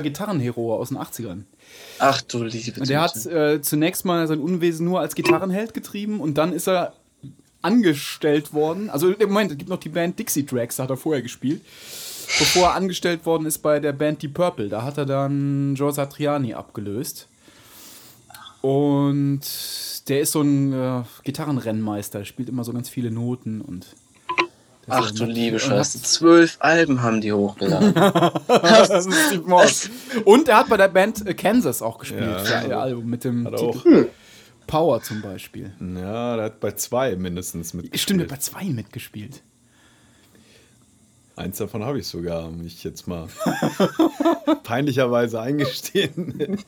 Gitarrenhero aus den 80ern. Ach du liebe Und der hat äh, zunächst mal sein Unwesen nur als Gitarrenheld getrieben und dann ist er angestellt worden. Also im Moment, es gibt noch die Band Dixie Tracks, da hat er vorher gespielt. Bevor er angestellt worden ist bei der Band Deep Purple. Da hat er dann Joe Satriani abgelöst. Und der ist so ein äh, Gitarrenrennmeister, spielt immer so ganz viele Noten und. Ach du liebe Scheiße, zwölf Alben haben die hochgeladen. das ist Steve Morse. Und er hat bei der Band äh, Kansas auch gespielt, Ja, für ihr Album mit dem Titel auch. Power zum Beispiel. Ja, der hat bei zwei mindestens mit. Stimmt, er hat bei zwei mitgespielt. Eins davon habe ich sogar, muss ich jetzt mal peinlicherweise eingestehen.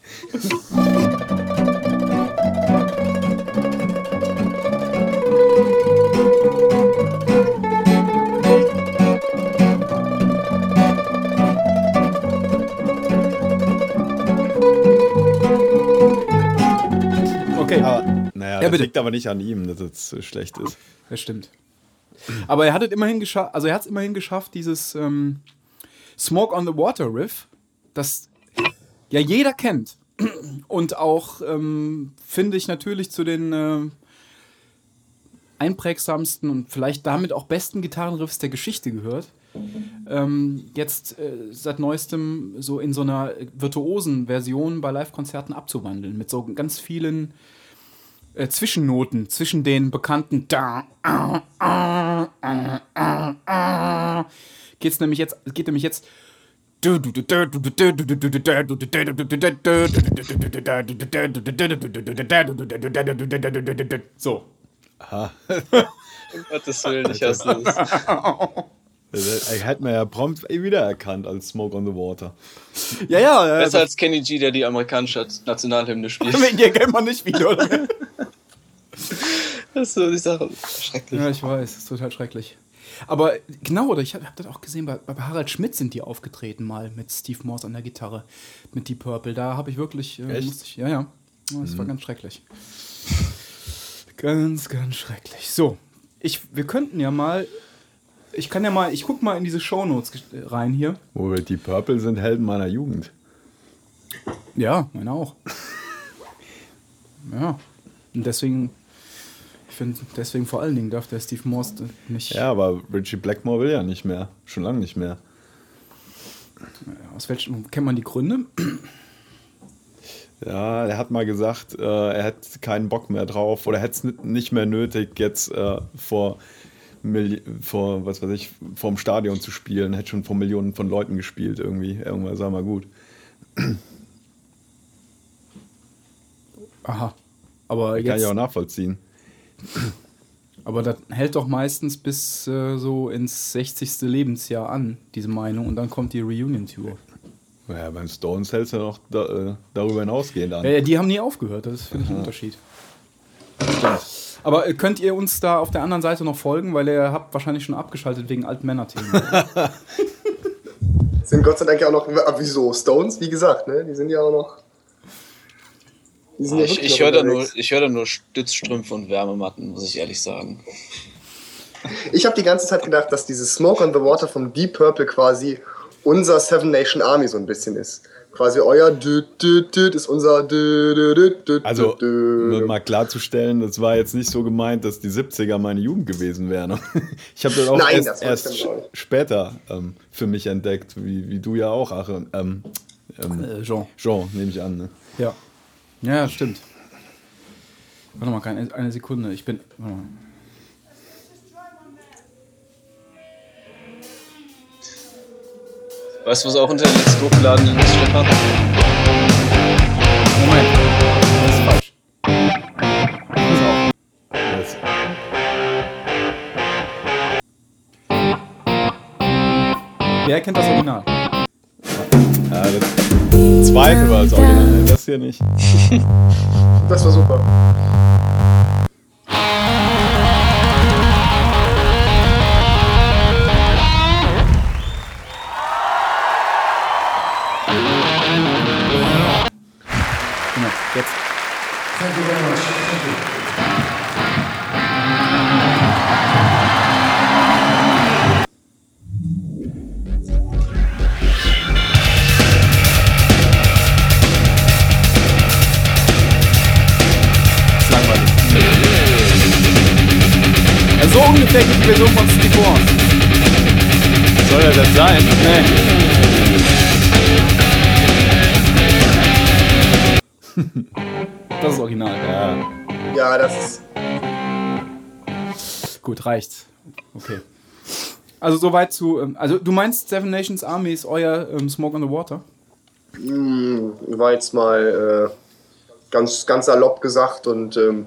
Bitte. liegt aber nicht an ihm, dass es so schlecht ist. das stimmt. Aber er hat es immerhin geschafft, also er hat es immerhin geschafft, dieses ähm, Smoke on the Water Riff, das ja jeder kennt und auch, ähm, finde ich, natürlich zu den äh, einprägsamsten und vielleicht damit auch besten Gitarrenriffs der Geschichte gehört. Ähm, jetzt äh, seit neuestem so in so einer virtuosen Version bei Live-Konzerten abzuwandeln, mit so ganz vielen äh, Zwischennoten zwischen den bekannten da geht's nämlich jetzt geht nämlich jetzt so Um Gottes Willen, ich hasse es. Er hat man ja prompt wiedererkannt als Smoke on the Water. ja ja Besser äh, als Kenny G, der die amerikanische Nationalhymne spielt. dir kennt man nicht wieder oder? Ist so die Sache. Schrecklich. ja ich weiß ist total schrecklich aber genau oder ich habe hab das auch gesehen bei, bei Harald Schmidt sind die aufgetreten mal mit Steve Morse an der Gitarre mit Deep Purple da habe ich wirklich äh, ich, ja ja das war ganz schrecklich Ganz, ganz schrecklich. So, ich, wir könnten ja mal. Ich kann ja mal, ich guck mal in diese Shownotes rein hier. Wo wir die Purple sind Helden meiner Jugend. Ja, meine auch. ja. Und deswegen, ich finde, deswegen vor allen Dingen darf der Steve Morse nicht. Ja, aber Richie Blackmore will ja nicht mehr. Schon lange nicht mehr. Aus welchen, kennt man die Gründe? Ja, er hat mal gesagt, äh, er hätte keinen Bock mehr drauf oder hätte es nicht mehr nötig, jetzt äh, vor, Milli vor, was weiß ich, vorm Stadion zu spielen. Hätte schon vor Millionen von Leuten gespielt irgendwie. Irgendwann sag mal gut. Aha. Aber Kann jetzt, ich auch nachvollziehen. Aber das hält doch meistens bis äh, so ins 60. Lebensjahr an, diese Meinung, und dann kommt die Reunion-Tour. Ja, beim Stones hält es ja noch da, äh, darüber hinausgehend an. Ja, die haben nie aufgehört, das finde ich ein Unterschied. Aber äh, könnt ihr uns da auf der anderen Seite noch folgen, weil ihr habt wahrscheinlich schon abgeschaltet wegen Altmänner-Themen. Sind Gott sei Dank ja auch noch. Wieso? Stones, wie gesagt, ne? Die sind ja auch noch. Die sind ja Ich, ich höre da, nur- ich hör da nur Stützstrümpfe und Wärmematten, muss ich ehrlich sagen. Ich habe die ganze Zeit gedacht, dass dieses Smoke on the Water vom Deep Purple quasi unser Seven Nation Army so ein bisschen ist. Quasi euer Dü, Dü, Dü, ist unser Dü, Dü, Dü, Dü, Also, um mal klarzustellen, das war jetzt nicht so gemeint, dass die 70er meine Jugend gewesen wären. Ich habe das auch Nein, erst, das erst später ähm, für mich entdeckt, wie, wie du ja auch, Aaron. Ähm, ähm, äh, Jean. Jean, nehme ich an. Ne? Ja. Ja, stimmt. Warte mal, keine, eine Sekunde. Ich bin. Warte mal. Weißt du, was auch unter den letzten hochgeladenen ist, Stefan? Moment. Das ist falsch. Pass auf. Das, Wer kennt das Original? Zweite war das Original, das hier nicht. Das war super. Nachträgliche Version von Steve Wars. Soll er das sein? Nee. das ist original. Ja. Ja, das ist. Gut, reicht. Okay. Also soweit zu. ähm, Also du meinst Seven Nations Army ist euer ähm, Smoke on the Water? Hm, war jetzt mal äh, ganz, ganz salopp gesagt und ähm,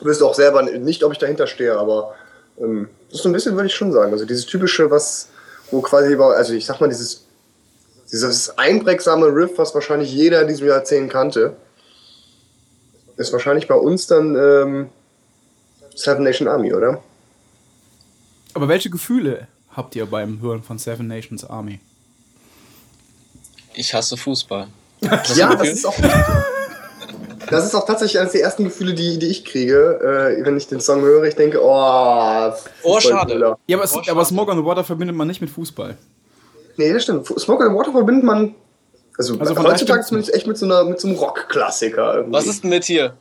wüsste auch selber nicht, ob ich dahinter stehe, aber ähm, das ist so ein bisschen, würde ich schon sagen. Also dieses typische, was, wo quasi, über- also ich sag mal, dieses, dieses einprägsame Riff, was wahrscheinlich jeder in diesem Jahrzehnt kannte, ist wahrscheinlich bei uns dann ähm, Seven Nation Army, oder? Aber welche Gefühle habt ihr beim Hören von Seven Nations Army? Ich hasse Fußball. Ja, das ist auch. Das ist auch tatsächlich eines der ersten Gefühle, die, die ich kriege, äh, wenn ich den Song höre. Ich denke, oh, Oh, schade. Ja, aber, Oh, aber schade. Smoke on the Water verbindet man nicht mit Fußball. Nee, das stimmt. Smoke and Water verbindet man, also, Also von heutzutage zumindest echt mit so, einer, mit so einem Rock-Klassiker. irgendwie. Was ist denn mit hier?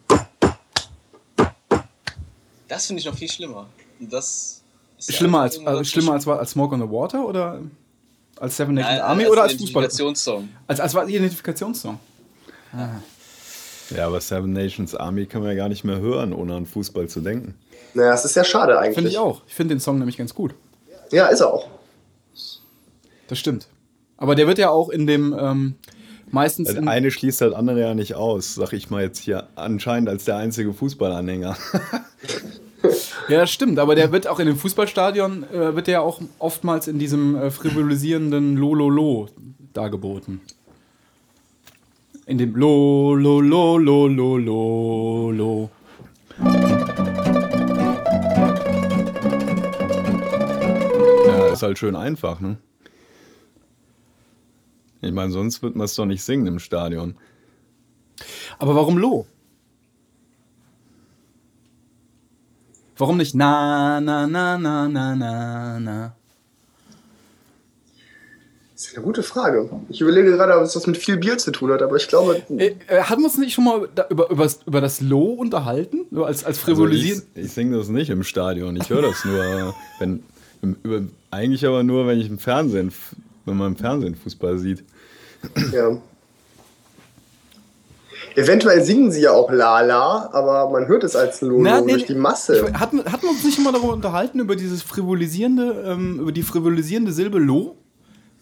Das finde ich noch viel schlimmer. Das ist ja Schlimmer als, äh, schlimmer als, als Smoke on the Water oder als Seven Nations Nein, Army als oder als Fußball? Identifikationssong. Als, als war Identifikationssong. Ja, aber Seven Nations Army kann man ja gar nicht mehr hören, ohne an Fußball zu denken. Naja, es ist sehr schade eigentlich. Finde ich auch. Ich finde den Song nämlich ganz gut. Ja, ist er auch. Das stimmt. Aber der wird ja auch in dem ähm, meistens Das in, eine schließt halt andere ja nicht aus, sag ich mal jetzt hier anscheinend als der einzige Fußballanhänger. Ja, das stimmt, aber der wird auch in dem Fußballstadion, äh, wird der auch oftmals in diesem äh, frivolisierenden Lololo dargeboten. In dem Lo, Lo, Lo, Lo, Lo, Lo, Lo. Ja, ist halt schön einfach, ne? Ich meine, sonst wird man es doch nicht singen im Stadion. Aber warum Lo? Warum nicht na, na, na, na, na, na, na? Das ist eine gute Frage. Ich überlege gerade, ob es was mit viel Bier zu tun hat, aber ich glaube. Äh, äh, haben wir uns nicht schon mal da, über, über, über das Lo unterhalten? So als, als Also frivolisieren? ich, ich singe das nicht im Stadion, ich höre das nur, wenn, im, über, eigentlich aber nur, wenn ich im Fernsehen, wenn man im Fernsehen Fußball sieht. Ja. Eventuell singen sie ja auch Lala, aber man hört es als Lolo Na, nee, durch die Masse. Ich- Hatten, hatten wir uns nicht immer darüber unterhalten, über dieses frivolisierende, ähm, über die frivolisierende Silbe Lo,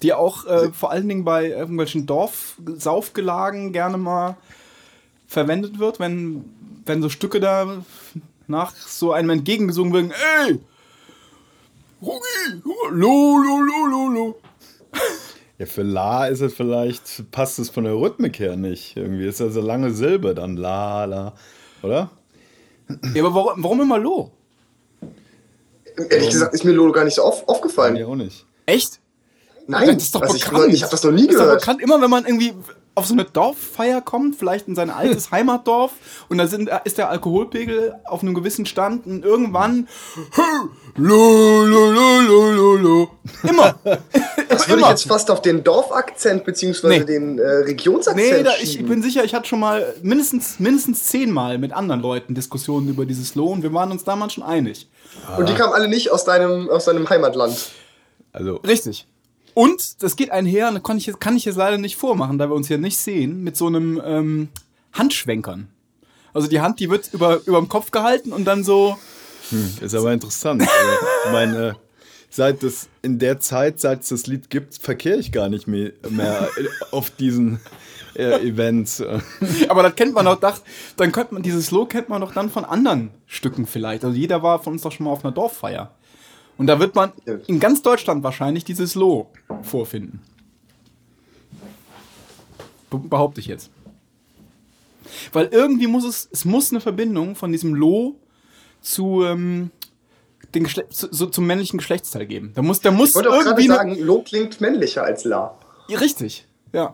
die auch äh, vor allen Dingen bei irgendwelchen Dorfsaufgelagen gerne mal verwendet wird, wenn, wenn so Stücke da nach so einem entgegengesungen werden, ey! Rugi! Lo, lo, lo, lo, lo. Ja, für La ist es vielleicht, passt es von der Rhythmik her nicht. Irgendwie ist das so lange Silbe dann La, La, oder? Ja, aber warum, warum immer Lo? Ehrlich gesagt ist mir Lolo gar nicht so auf, aufgefallen. Ja, auch nicht. Echt? Nein, Das ist doch also ich, bekannt. ich habe das noch nie Das ist doch gehört. bekannt, immer wenn man irgendwie auf so eine Dorffeier kommt, vielleicht in sein altes Heimatdorf und da sind, ist der Alkoholpegel auf einem gewissen Stand und irgendwann lo, lo, lo, lo, lo, lo. Immer. Das würde ich jetzt fast auf den Dorfakzent bzw. Nee. den äh, Regionsakzent Nee, da, ich schieben. bin sicher, ich hatte schon mal mindestens, mindestens zehnmal mit anderen Leuten Diskussionen über dieses Lo und wir waren uns damals schon einig. Und die kamen alle nicht aus deinem, aus deinem Heimatland. Also, Richtig. Und das geht einher, kann ich, jetzt, kann ich jetzt leider nicht vormachen, da wir uns hier nicht sehen, mit so einem ähm, Handschwenkern. Also die Hand, die wird über, über dem Kopf gehalten und dann so. ist aber interessant. Also, ich meine, seit das, in der Zeit, seit es das Lied gibt, verkehre ich gar nicht mehr, mehr auf diesen äh, Events. Aber das kennt man doch, dach- dann könnte man, dieses Slow kennt man doch dann von anderen Stücken vielleicht. Also jeder war von uns doch schon mal auf einer Dorffeier. Und da wird man in ganz Deutschland wahrscheinlich dieses Lo vorfinden. Be behaupte ich jetzt. Weil irgendwie muss es, es muss eine Verbindung von diesem Lo zu, ähm, den Geschle zu, so, zum männlichen Geschlechtsteil geben. Da muss, da muss Ich wollte auch gerade sagen, Lo klingt männlicher als La. Richtig, ja.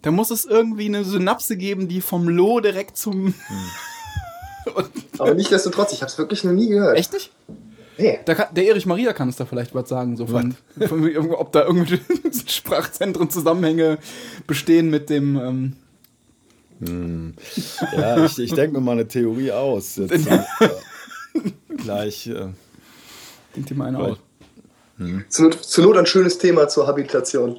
Da muss es irgendwie eine Synapse geben, die vom Lo direkt zum. Aber nichtsdestotrotz, ich habe es wirklich noch nie gehört. Echt nicht? Nee. Da kann, der Erich Maria kann es da vielleicht was sagen, so von, von ob da irgendwelche Sprachzentren Zusammenhänge bestehen mit dem. Ähm, Ja, ich, ich denke mir mal eine Theorie aus. Jetzt, äh, gleich. Äh, Denkt ihr mal einen aus. Zur Not, zur Not ein schönes Thema zur Habilitation.